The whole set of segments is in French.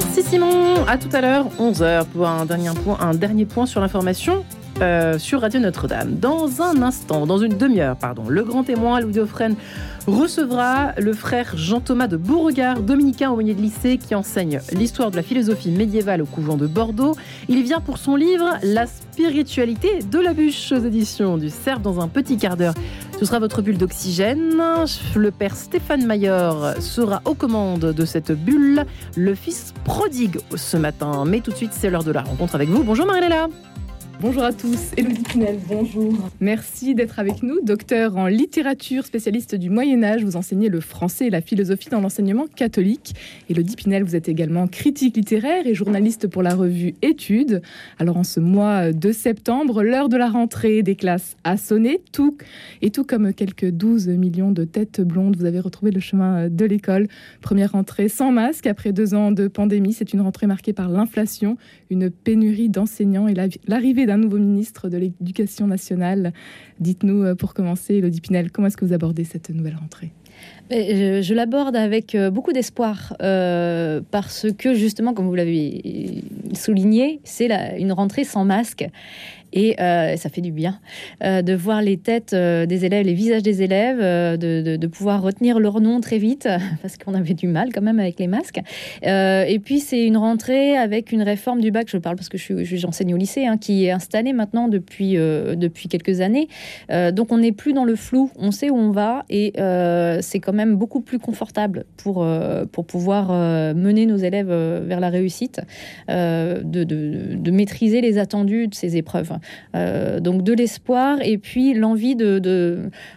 Merci Simon. À tout à l'heure, 11h pour un dernier point, un dernier point sur l'information. Euh, sur Radio Notre-Dame. Dans un instant, dans une demi-heure, pardon, le grand témoin Louis Dauphren recevra le frère Jean-Thomas de Beauregard, dominicain aumônier de lycée, qui enseigne l'histoire de la philosophie médiévale au couvent de Bordeaux. Il vient pour son livre La spiritualité de la bûche aux éditions du Cerf dans un petit quart d'heure. Ce sera votre bulle d'oxygène. Le père Stéphane Maillard sera aux commandes de cette bulle, le fils prodigue ce matin. Mais tout de suite, c'est l'heure de la rencontre avec vous. Bonjour Marie-Léla. Bonjour à tous, Elodie Pinel, bonjour. Merci d'être avec nous, docteur en littérature, spécialiste du Moyen Âge. Vous enseignez le français et la philosophie dans l'enseignement catholique. Elodie Pinel, vous êtes également critique littéraire et journaliste pour la revue Études. Alors en ce mois de septembre, l'heure de la rentrée des classes a sonné, tout, et tout comme quelques 12 millions de têtes blondes, vous avez retrouvé le chemin de l'école. Première rentrée sans masque après deux ans de pandémie. C'est une rentrée marquée par l'inflation, une pénurie d'enseignants et l'arrivée d'un nouveau ministre de l'Éducation nationale. Dites-nous, euh, pour commencer, Elodie Pinel, comment est-ce que vous abordez cette nouvelle rentrée? Je, l'aborde avec euh, beaucoup d'espoir euh, parce que justement, comme vous l'avez souligné, c'est une rentrée sans masque et euh, ça fait du bien euh, de voir les têtes euh, des élèves, les visages des élèves, de, pouvoir retenir leur nom très vite, parce qu'on avait du mal quand même avec les masques. et puis c'est une rentrée avec une réforme du bac, je parle parce que j'enseigne au lycée, hein, qui est installée maintenant depuis, depuis quelques années. donc on n'est plus dans le flou, on sait où on va, et c'est quand même beaucoup plus confortable pour, pour pouvoir mener nos élèves vers la réussite, de, de, de maîtriser les attendus de ces épreuves. Euh, donc de l'espoir et puis l'envie de,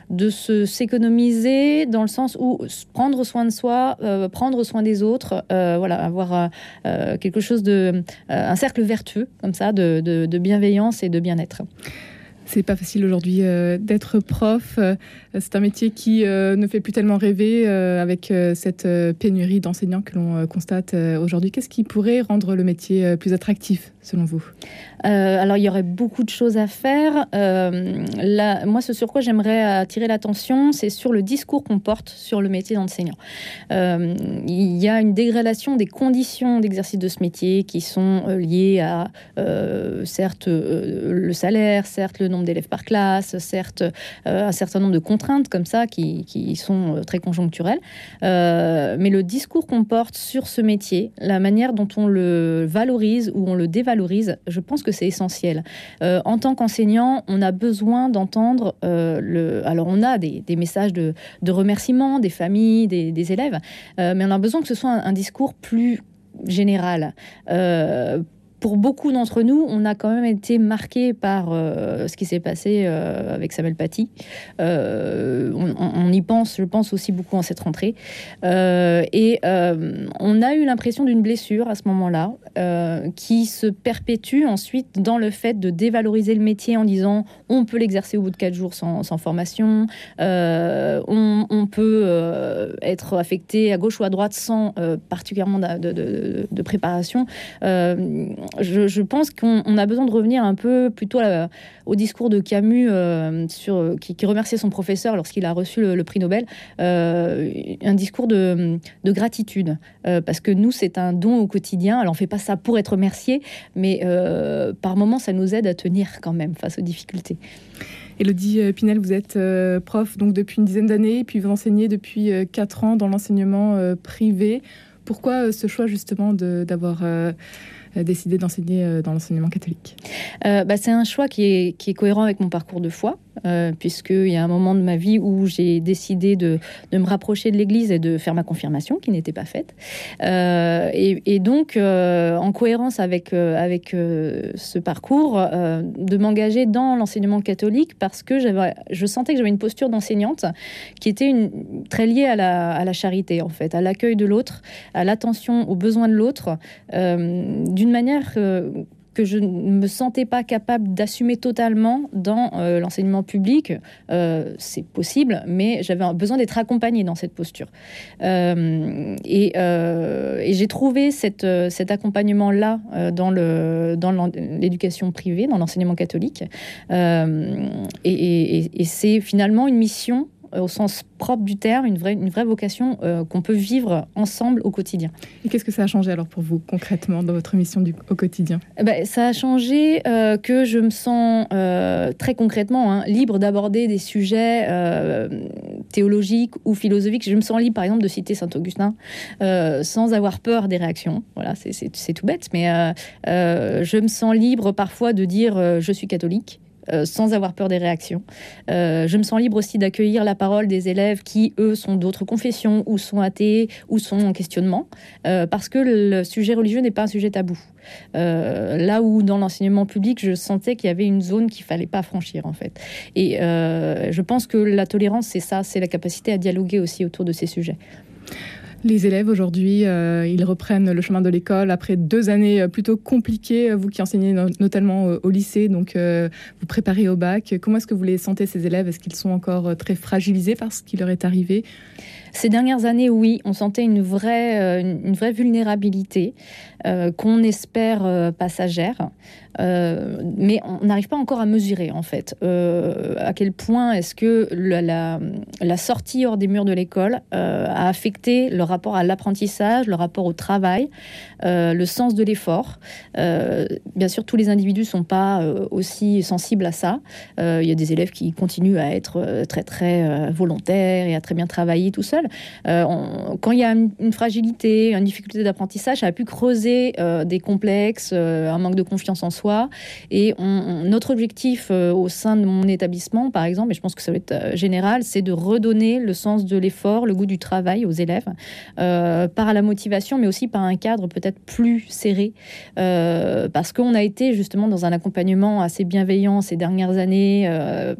de, se s'économiser dans le sens où prendre soin de soi, euh, prendre soin des autres, euh, voilà, avoir quelque chose de un cercle vertueux comme ça de, de bienveillance et de bien-être. C'est pas facile aujourd'hui d'être prof. c'est un métier qui ne fait plus tellement rêver avec cette pénurie d'enseignants que l'on constate aujourd'hui. Qu'est-ce qui pourrait rendre le métier plus attractif selon vous? Euh, alors, il y aurait beaucoup de choses à faire. Euh, moi, ce sur quoi j'aimerais attirer l'attention, c'est sur le discours qu'on porte sur le métier d'enseignant. Euh, il y a une dégradation des conditions d'exercice de ce métier qui sont liées à, certes, le salaire, certes, le nombre d'élèves par classe, certes, un certain nombre de contraintes comme ça qui, qui sont très conjoncturelles. mais le discours qu'on porte sur ce métier, la manière dont on le valorise ou on le dévalorise, je pense que c'est essentiel. Euh, en tant qu'enseignant, on a besoin d'entendre euh, le. Alors, on a des, messages de, de, remerciements des familles, des, élèves, euh, mais on a besoin que ce soit un, discours plus général pour beaucoup d'entre nous, on a quand même été marqué par euh, ce qui s'est passé euh, avec Samuel Paty. Euh, on, y pense, je pense aussi beaucoup en cette rentrée. et on a eu l'impression d'une blessure à ce moment-là, qui se perpétue ensuite dans le fait de dévaloriser le métier en disant on peut l'exercer au bout de quatre jours sans, formation, on, peut être affecté à gauche ou à droite sans particulièrement de, de préparation je, pense qu'on a besoin de revenir un peu plutôt au discours de Camus euh, qui, remerciait son professeur lorsqu'il a reçu le, prix Nobel, euh, un discours de, gratitude. Euh, parce que nous, c'est un don au quotidien. Alors, on ne fait pas ça pour être remercié, mais par moments, ça nous aide à tenir quand même face aux difficultés. Elodie Pinel, vous êtes prof donc depuis une dizaine d'années, puis vous enseignez depuis quatre ans dans l'enseignement privé. Pourquoi ce choix justement d'avoir décidé d'enseigner euh, dans l'enseignement catholique. Euh, bah, C'est un choix qui est, cohérent avec mon parcours de foi, puisqu'il y a un moment de ma vie où j'ai décidé de, de, me rapprocher de l'Église et de faire ma confirmation, qui n'était pas faite. Et, et, donc, en cohérence avec, avec ce parcours, de m'engager dans l'enseignement catholique, parce que je sentais que j'avais une posture d'enseignante qui était une, très liée à la, à la charité, en fait, à l'accueil de l'autre, à l'attention aux besoins de l'autre d'une manière que je ne me sentais pas capable d'assumer totalement dans euh, l'enseignement public. Euh, c'est possible, mais j'avais besoin d'être accompagnée dans cette posture. Euh, et, j'ai trouvé cet accompagnement-là dans l'éducation privée, dans l'enseignement catholique. et c'est finalement une mission au sens propre du terme, une vraie, une vraie vocation qu'on peut vivre ensemble au quotidien. Et qu'est-ce que ça a changé alors pour vous concrètement dans votre mission du, au quotidien? Eh ben, Ça a changé que je me sens très concrètement hein, libre d'aborder des sujets théologiques ou philosophiques. Je me sens libre par exemple de citer Saint-Augustin sans avoir peur des réactions. Voilà, c'est tout bête, mais je me sens libre parfois de dire je suis catholique. Euh, sans avoir peur des réactions. Euh, je me sens libre aussi d'accueillir la parole des élèves qui, eux, sont d'autres confessions, ou sont athées, ou sont en questionnement, euh, parce que le sujet religieux n'est pas un sujet tabou. là où dans l'enseignement public, je sentais qu'il y avait une zone qu'il fallait pas franchir, en fait. Et je pense que la tolérance, c'est ça, c'est la capacité à dialoguer aussi autour de ces sujets. Les élèves aujourd'hui, euh, ils reprennent le chemin de l'école après deux années euh, plutôt compliquées. Vous qui enseignez notamment au lycée, donc euh, vous préparez au bac. Comment est-ce que vous les sentez ces élèves? Est-ce qu'ils sont encore très fragilisés par ce qui leur est arrivé? Ces dernières années, oui, on sentait une vraie, une vraie vulnérabilité qu'on espère passagère. Euh, mais on n'arrive pas encore à mesurer en fait euh, à quel point est-ce que la, sortie hors des murs de l'école euh, a affecté le rapport à l'apprentissage, le rapport au travail, le sens de l'effort. bien sûr, tous les individus sont pas aussi sensibles à ça. Il y a des élèves qui continuent à être très très volontaires et à très bien travailler tout seuls. quand il y a une, fragilité, une difficulté d'apprentissage, ça a pu creuser des complexes, un manque de confiance en soi et notre objectif euh, au sein de mon établissement, par exemple, et je pense que ça va être euh, général, c'est de redonner le sens de l'effort, le goût du travail aux élèves, euh, par la motivation, mais aussi par un cadre peut-être plus serré, parce qu'on a été justement dans un accompagnement assez bienveillant ces dernières années,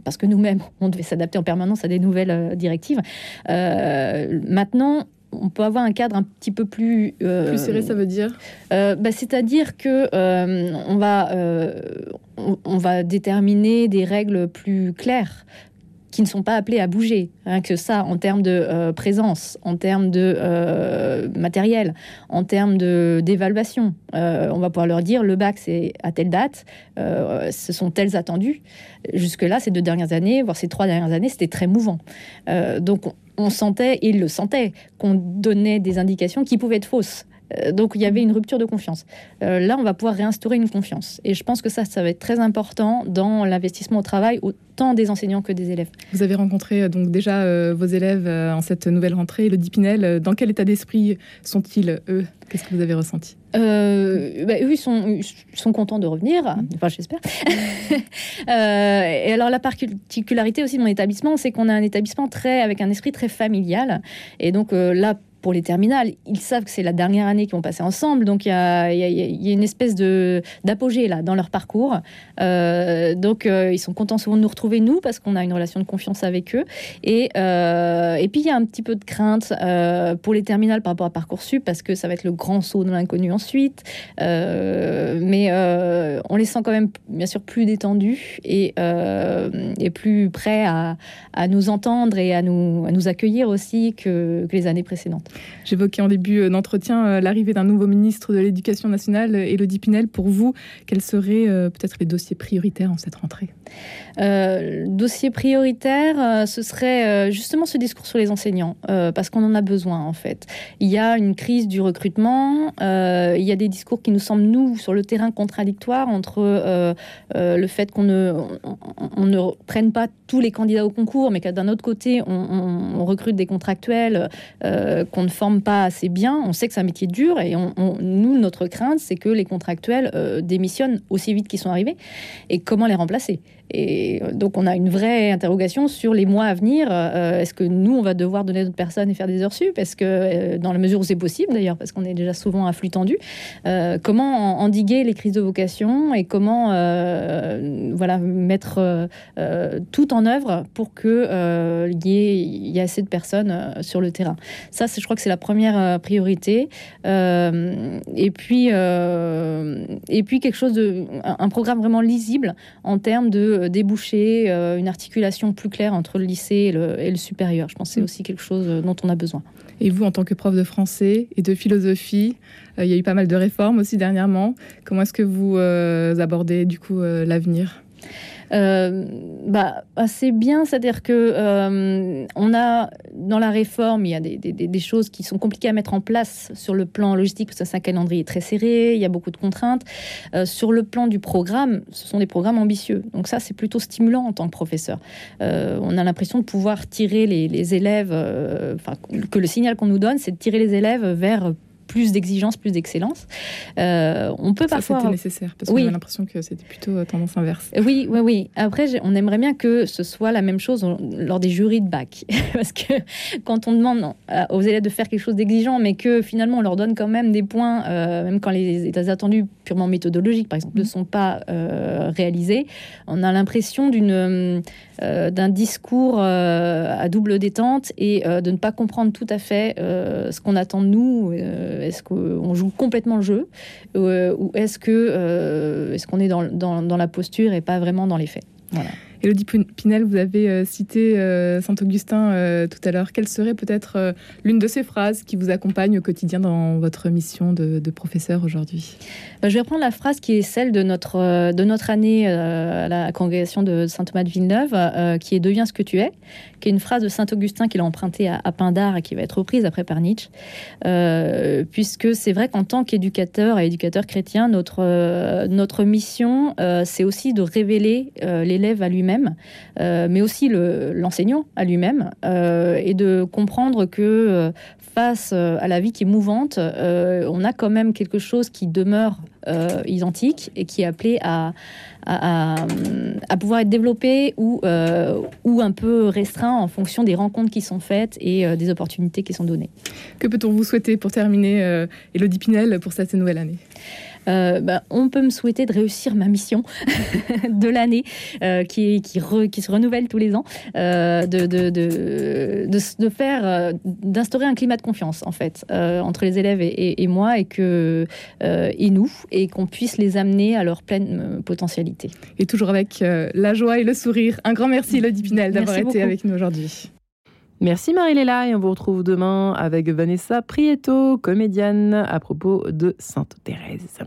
parce que nous-mêmes, on devait s'adapter en permanence à des nouvelles directives. Maintenant, on peut avoir un cadre un petit peu plus euh, plus serré, ça veut dire euh, bah, C'est-à-dire que euh, on va on, va déterminer des règles plus claires qui ne sont pas appelées à bouger. Rien que ça, en termes de présence, en termes de matériel, en termes d'évaluation. on va pouvoir leur dire le bac, c'est à telle date, ce sont tels attendus. Jusque-là, ces deux dernières années, voire ces trois dernières années, c'était très mouvant. donc, on sentait, il le sentait, qu'on donnait des indications qui pouvaient être fausses. Euh, donc il y avait une rupture de confiance. Euh, là, on va pouvoir réinstaurer une confiance. Et je pense que ça, ça va être très important dans l'investissement au travail, autant des enseignants que des élèves. Vous avez rencontré euh, donc déjà vos élèves en cette nouvelle rentrée. Le Dipinel, dans quel état d'esprit sont-ils, eux? Qu'est-ce que vous avez ressenti? Euh, bah, eux, ils sont, sont, contents de revenir, mmh. enfin j'espère. et alors la particularité aussi de mon établissement, c'est qu'on a un établissement très avec un esprit très familial. Et donc là, pour les terminales, ils savent que c'est la dernière année qu'ils vont passer ensemble, donc il y a, une espèce de d'apogée là dans leur parcours. Euh, donc euh, ils sont contents souvent de nous retrouver nous parce qu'on a une relation de confiance avec eux. Et, euh, et puis il y a un petit peu de crainte pour les terminales par rapport à parcoursup parce que ça va être le grand saut de l'inconnu ensuite. mais on les sent quand même bien sûr plus détendus et, et plus prêts à, à, nous entendre et à nous, à nous accueillir aussi que les années précédentes. J'évoquais en début euh, d'entretien euh, l'arrivée d'un nouveau ministre de l'Éducation nationale, Elodie Pinel. Pour vous, quels seraient euh, peut-être les dossiers prioritaires en cette rentrée? Euh, dossier prioritaire, ce serait justement ce discours sur les enseignants, parce qu'on en a besoin en fait. Il y a une crise du recrutement, il y a des discours qui nous semblent, nous, sur le terrain contradictoires entre le fait qu'on ne, on, ne prenne pas tous les candidats au concours, mais qu'à d'un autre côté, on, on, recrute des contractuels qu'on ne forme pas assez bien. On sait que c'est un métier dur et nous, notre crainte, c'est que les contractuels euh, démissionnent aussi vite qu'ils sont arrivés. Et comment les remplacer? Et euh, donc, on a une vraie interrogation sur les mois à venir. Euh, est-ce que nous, on va devoir donner d'autres personnes et faire des heures sup? Est-ce que, dans la mesure où c'est possible d'ailleurs, parce qu'on est déjà souvent à flux tendu, comment endiguer les crises de vocation et comment voilà, mettre tout en œuvre pour qu'il y, y, ait assez de personnes sur le terrain? Ça, je crois que c'est la première euh, priorité. Euh, et puis, euh, et puis quelque chose de, un programme vraiment lisible en termes de déboucher, une articulation plus claire entre le lycée et le, et le supérieur. Je pense que c'est mm. aussi quelque chose dont on a besoin. Et vous, en tant que prof de français et de philosophie, il y a eu pas mal de réformes aussi dernièrement. Comment est-ce que vous abordez du coup l'avenir? Bah, Assez bien, c'est-à-dire que on a dans la réforme, il y a des, des, choses qui sont compliquées à mettre en place sur le plan logistique, parce que c'est un calendrier très serré, il y a beaucoup de contraintes. sur le plan du programme, ce sont des programmes ambitieux. Donc ça, c'est plutôt stimulant en tant que professeur. on a l'impression de pouvoir tirer les, les élèves, enfin, que le signal qu'on nous donne, c'est de tirer les élèves vers plus d'exigence, plus d'excellence. Euh, on peut parfois. C'était nécessaire parce qu'on a l'impression que c'était plutôt euh, tendance inverse. Oui, oui, oui. Après, on aimerait bien que ce soit la même chose lors des jurys de bac, parce que quand on demande aux élèves de faire quelque chose d'exigeant, mais que finalement on leur donne quand même des points, euh, même quand les états attendus purement méthodologiques, par exemple, ne mmh. sont pas réalisés, on a l'impression d'une d'un discours à double détente et de ne pas comprendre tout à fait ce qu'on attend de nous est-ce qu'on joue complètement le jeu euh, ou est-ce euh, est-ce qu'on est dans, la posture et pas vraiment dans les faits? Elodie Pinel, vous avez euh, cité euh, Saint-Augustin euh, tout à l'heure. Quelle serait peut-être l'une de ces phrases qui vous accompagne au quotidien dans votre mission de, professeur aujourd'hui? Bah, Je vais prendre la phrase qui est celle de notre, de notre année à la congrégation de Saint-Thomas de Villeneuve, qui est Deviens ce que tu es, qui est une phrase de Saint-Augustin qu'il a empruntée à, à, Pindar et qui va être reprise après par Nietzsche. puisque c'est vrai qu'en tant qu'éducateur et éducateur chrétien, notre, notre mission, c'est aussi de révéler l'élève à lui-même euh, mais aussi l'enseignant à lui-même, euh, et de comprendre que euh, face à la vie qui est mouvante, on a quand même quelque chose qui demeure identique et qui est appelé à, pouvoir être développé ou, ou un peu restreint en fonction des rencontres qui sont faites et des opportunités qui sont données. Que peut-on vous souhaiter pour terminer, Elodie Pinel, pour cette nouvelle année? Euh, bah, on peut me souhaiter de réussir ma mission de l'année euh, qui, qui, qui, se renouvelle tous les ans, euh, de, de, de, de, faire, d'instaurer un climat de confiance en fait entre les élèves et, moi et que et nous et qu'on puisse les amener à leur pleine potentialité. Et toujours avec la joie et le sourire. Un grand merci Elodie Pinel d'avoir été avec nous aujourd'hui. Merci Marie-Léla et on vous retrouve demain avec Vanessa Prieto, comédienne à propos de Sainte Thérèse.